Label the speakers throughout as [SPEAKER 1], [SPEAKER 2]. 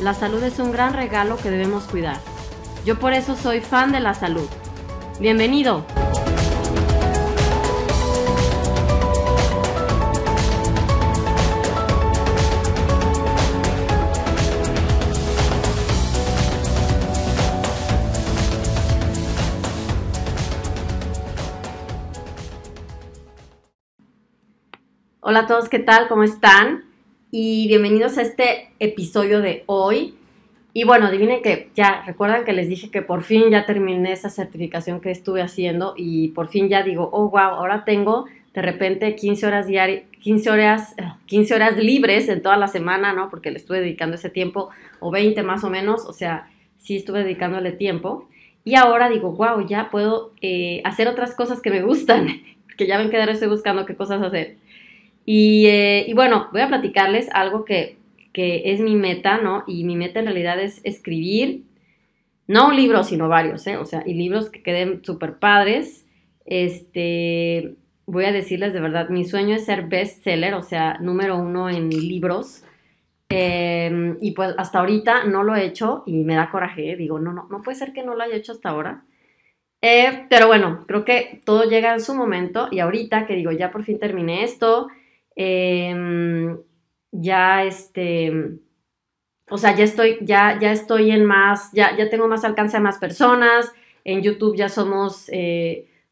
[SPEAKER 1] la salud es un gran regalo que debemos cuidar. Yo por eso soy fan de la salud. Bienvenido. Hola a todos, ¿qué tal? ¿Cómo están? Y bienvenidos a este episodio de hoy. Y bueno, adivinen que ya, recuerdan que les dije que por fin ya terminé esa certificación que estuve haciendo y por fin ya digo, oh, wow, ahora tengo de repente 15 horas diarias, 15 horas, 15 horas libres en toda la semana, ¿no? Porque le estuve dedicando ese tiempo, o 20 más o menos, o sea, sí estuve dedicándole tiempo. Y ahora digo, wow, ya puedo eh, hacer otras cosas que me gustan, que ya ven que ahora estoy buscando qué cosas hacer. Eh, y, bueno, voy a platicarles algo que, es mi meta, ¿no? Y mi meta en realidad es escribir, no un libro, sino varios, ¿eh? O sea, y libros que queden súper padres. Este, voy a decirles de verdad, mi sueño es ser bestseller, o sea, número uno en libros. Em, y pues hasta ahorita no lo he hecho y me da coraje, ¿eh? digo, no, no, no puede ser que no lo haya hecho hasta ahora. Eh, pero bueno, creo que todo llega en su momento y ahorita que digo, ya por fin terminé esto, Em, ya este, o sea, ya estoy, ya, ya estoy en más, ya, ya tengo más alcance a más personas. En YouTube ya somos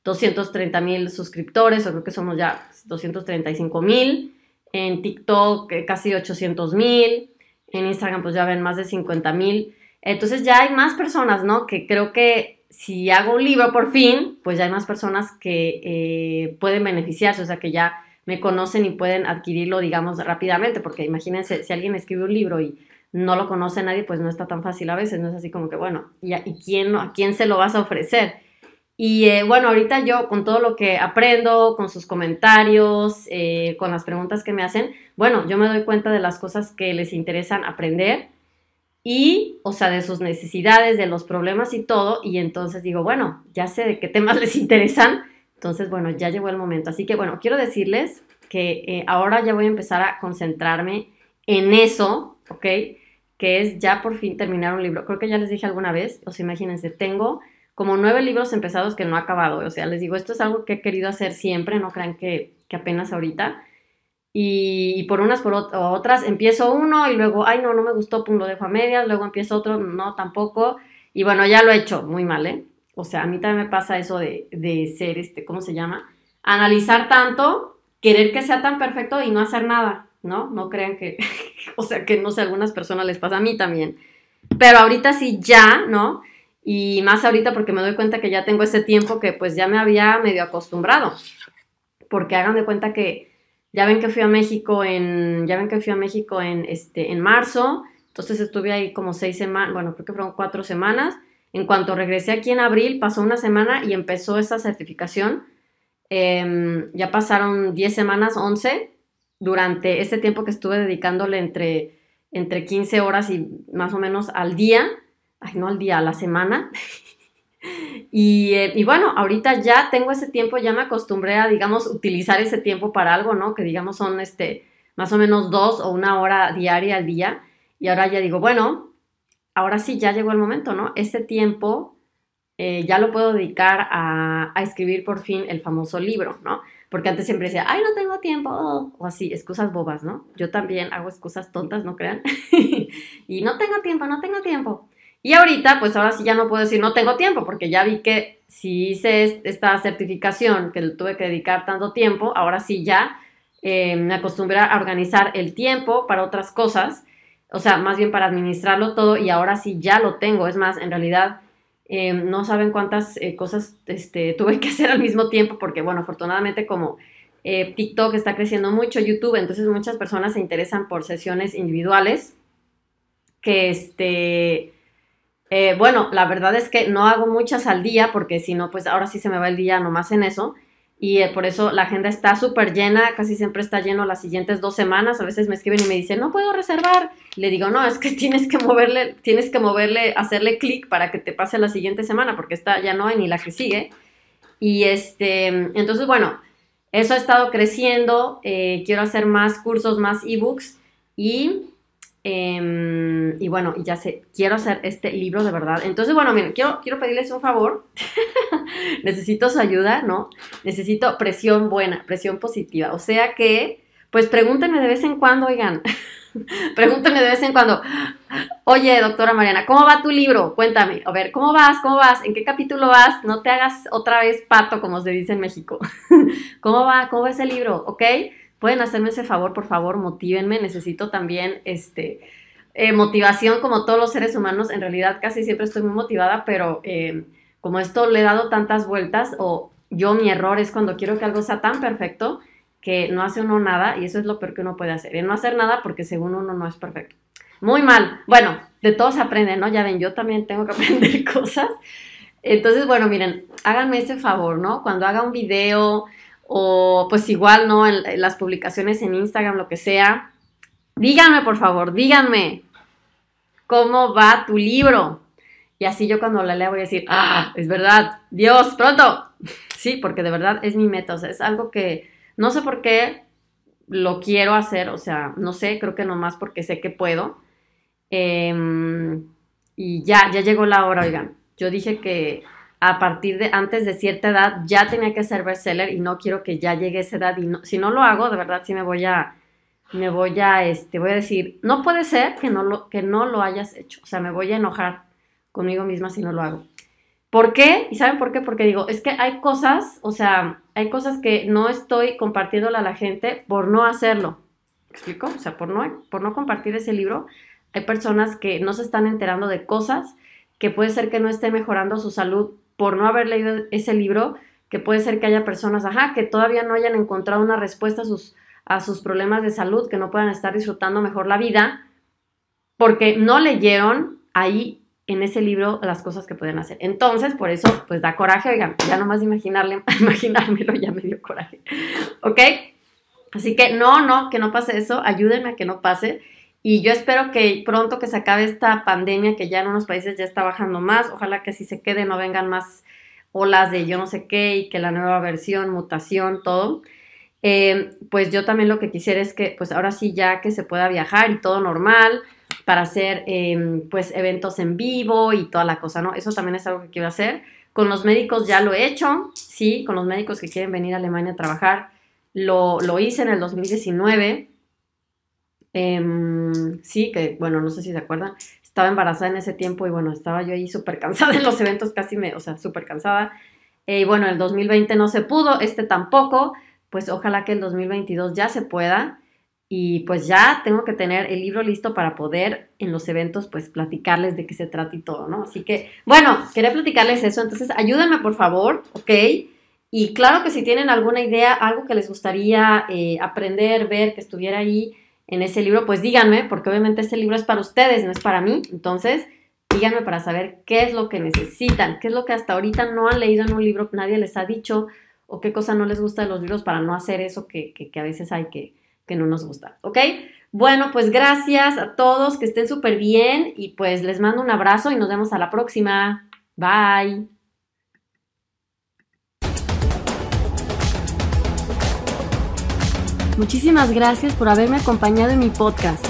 [SPEAKER 1] 230 eh, mil suscriptores, o creo que somos ya 235 mil. En TikTok eh, casi 800 mil. En Instagram pues ya ven más de 50 mil. Entonces ya hay más personas, ¿no? Que creo que si hago un libro por fin, pues ya hay más personas que eh, pueden beneficiarse, o sea que ya me conocen y pueden adquirirlo, digamos, rápidamente, porque imagínense, si alguien escribe un libro y no lo conoce nadie, pues no está tan fácil a veces, no es así como que, bueno, ¿y a, quién, a quién se lo vas a ofrecer? Y eh, bueno, ahorita yo con todo lo que aprendo, con sus comentarios, eh, con las preguntas que me hacen, bueno, yo me doy cuenta de las cosas que les interesan aprender y, o sea, de sus necesidades, de los problemas y todo, y entonces digo, bueno, ya sé de qué temas les interesan, entonces, bueno, ya llegó el momento. Así que, bueno, quiero decirles que eh, ahora ya voy a empezar a concentrarme en eso, ¿ok? Que es ya por fin terminar un libro. Creo que ya les dije alguna vez, o sea, imagínense, tengo como nueve libros empezados que no he acabado. O sea, les digo, esto es algo que he querido hacer siempre, no crean que, apenas ahorita. Y, por unas por otras empiezo uno y luego, ay, no, no me gustó, pum, lo dejo a medias, luego empiezo otro, no, tampoco. Y bueno, ya lo he hecho muy mal, ¿eh? O sea, a mí también me pasa eso de, ser, este, ¿cómo se llama? Analizar tanto, querer que sea tan perfecto y no hacer nada, ¿no? No crean que, o sea, que no sé, a algunas personas les pasa a mí también. Pero ahorita sí ya, ¿no? Y más ahorita porque me doy cuenta que ya tengo ese tiempo que pues ya me había medio acostumbrado. Porque hagan de cuenta que ya ven que fui a México en, ya ven que fui a México en, este, en marzo, entonces estuve ahí como seis semanas, bueno, creo que fueron cuatro semanas en cuanto regresé aquí en abril, pasó una semana y empezó esa certificación. Em, ya pasaron 10 semanas, 11, durante ese tiempo que estuve dedicándole entre, entre 15 horas y más o menos al día, ay, no al día, a la semana. y, eh, y, bueno, ahorita ya tengo ese tiempo, ya me acostumbré a, digamos, utilizar ese tiempo para algo, ¿no? Que digamos son este, más o menos dos o una hora diaria al día. Y ahora ya digo, bueno, ahora sí ya llegó el momento, ¿no? Este tiempo eh, ya lo puedo dedicar a, escribir por fin el famoso libro, ¿no? Porque antes siempre decía, ay, no tengo tiempo, o así, excusas bobas, ¿no? Yo también hago excusas tontas, no crean. y no tengo tiempo, no tengo tiempo. Y ahorita, pues ahora sí ya no puedo decir no tengo tiempo, porque ya vi que si hice esta certificación, que tuve que dedicar tanto tiempo, ahora sí ya eh, me acostumbré a organizar el tiempo para otras cosas, o sea, más bien para administrarlo todo y ahora sí ya lo tengo. Es más, en realidad eh, no saben cuántas eh, cosas este, tuve que hacer al mismo tiempo, porque bueno, afortunadamente como TikTok está creciendo mucho, YouTube, entonces muchas personas se interesan por sesiones individuales que este eh, bueno, la verdad es que no hago muchas al día porque si no, pues ahora sí se me va el día nomás en eso. Y eh, por eso la agenda está súper llena, casi siempre está lleno las siguientes dos semanas. A veces me escriben y me dicen, no puedo reservar. Le digo, no, es que tienes que moverle, tienes que moverle, hacerle clic para que te pase la siguiente semana, porque está ya no hay ni la que sigue. Y este, entonces, bueno, eso ha estado creciendo. Eh, quiero hacer más cursos, más ebooks. Y Em, y bueno, ya sé, quiero hacer este libro de verdad. Entonces, bueno, miren, quiero, quiero pedirles un favor. Necesito su ayuda, ¿no? Necesito presión buena, presión positiva. O sea que, pues pregúntenme de vez en cuando, oigan. pregúntenme de vez en cuando. Oye, doctora Mariana, ¿cómo va tu libro? Cuéntame. A ver, ¿cómo vas? ¿Cómo vas? ¿En qué capítulo vas? No te hagas otra vez pato, como se dice en México. ¿Cómo va? ¿Cómo va ese libro? ¿Ok? Pueden hacerme ese favor, por favor, motívenme. Necesito también este, eh, motivación como todos los seres humanos. En realidad casi siempre estoy muy motivada, pero eh, como esto le he dado tantas vueltas o yo mi error es cuando quiero que algo sea tan perfecto que no hace uno nada y eso es lo peor que uno puede hacer. Y no hacer nada porque según uno no es perfecto. Muy mal. Bueno, de todos se aprende, ¿no? Ya ven, yo también tengo que aprender cosas. Entonces, bueno, miren, háganme ese favor, ¿no? Cuando haga un video, o pues igual, ¿no? En, las publicaciones en Instagram, lo que sea. Díganme, por favor, díganme cómo va tu libro. Y así yo cuando la lea voy a decir, ah, es verdad, Dios, pronto. Sí, porque de verdad es mi meta, o sea, es algo que no sé por qué lo quiero hacer, o sea, no sé, creo que nomás porque sé que puedo. Em, y ya, ya llegó la hora, oigan. Yo dije que a partir de antes de cierta edad ya tenía que ser bestseller y no quiero que ya llegue esa edad y si no lo hago, de verdad sí me voy a me voy a este voy a decir, no puede ser que no lo que no lo hayas hecho, o sea, me voy a enojar conmigo misma si no lo hago. ¿Por qué? ¿Y saben por qué? Porque digo, es que hay cosas, o sea, hay cosas que no estoy compartiéndola a la gente por no hacerlo. ¿Me explico? O sea, por no, por no compartir ese libro, hay personas que no se están enterando de cosas que puede ser que no estén mejorando su salud por no haber leído ese libro, que puede ser que haya personas, ajá, que todavía no hayan encontrado una respuesta a sus, a sus problemas de salud, que no puedan estar disfrutando mejor la vida, porque no leyeron ahí en ese libro las cosas que pueden hacer. Entonces, por eso, pues da coraje, oigan, ya nomás imaginarle, imaginármelo ya me dio coraje, ¿ok? Así que no, no, que no pase eso, ayúdenme a que no pase. Y yo espero que pronto que se acabe esta pandemia que ya en unos países ya está bajando más, ojalá que si se quede no vengan más olas de yo no sé qué y que la nueva versión, mutación, todo. Eh, pues yo también lo que quisiera es que pues ahora sí ya que se pueda viajar y todo normal para hacer em, pues eventos en vivo y toda la cosa, ¿no? Eso también es algo que quiero hacer. Con los médicos ya lo he hecho, sí, con los médicos que quieren venir a Alemania a trabajar, lo, lo hice en el 2019 Em, sí, que bueno, no sé si se acuerdan, estaba embarazada en ese tiempo y bueno, estaba yo ahí súper cansada en los eventos, casi me, o sea, súper cansada. Eh, y bueno, el 2020 no se pudo, este tampoco, pues ojalá que el 2022 ya se pueda. Y pues ya tengo que tener el libro listo para poder en los eventos pues platicarles de qué se trata y todo, ¿no? Así que, bueno, quería platicarles eso, entonces ayúdenme por favor, ¿ok? Y claro que si tienen alguna idea, algo que les gustaría eh, aprender, ver, que estuviera ahí, en ese libro, pues díganme, porque obviamente este libro es para ustedes, no es para mí. Entonces, díganme para saber qué es lo que necesitan, qué es lo que hasta ahorita no han leído en un libro, nadie les ha dicho, o qué cosa no les gusta de los libros para no hacer eso que, a veces hay que, que no nos gusta. ¿Ok? Bueno, pues gracias a todos, que estén súper bien y pues les mando un abrazo y nos vemos a la próxima. Bye. Muchísimas gracias por haberme acompañado en mi podcast.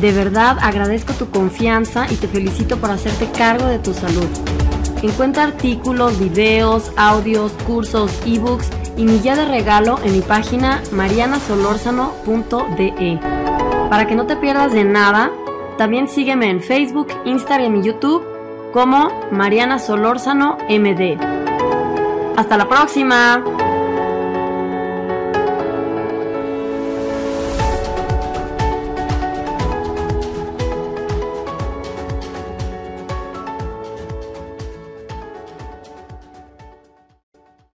[SPEAKER 1] De verdad agradezco tu confianza y te felicito por hacerte cargo de tu salud. Encuentra artículos, videos, audios, cursos, ebooks y mi guía de regalo en mi página marianasolorzano.de. Para que no te pierdas de nada, también sígueme en Facebook, Instagram y YouTube como Mariana Solórzano MD. Hasta la próxima.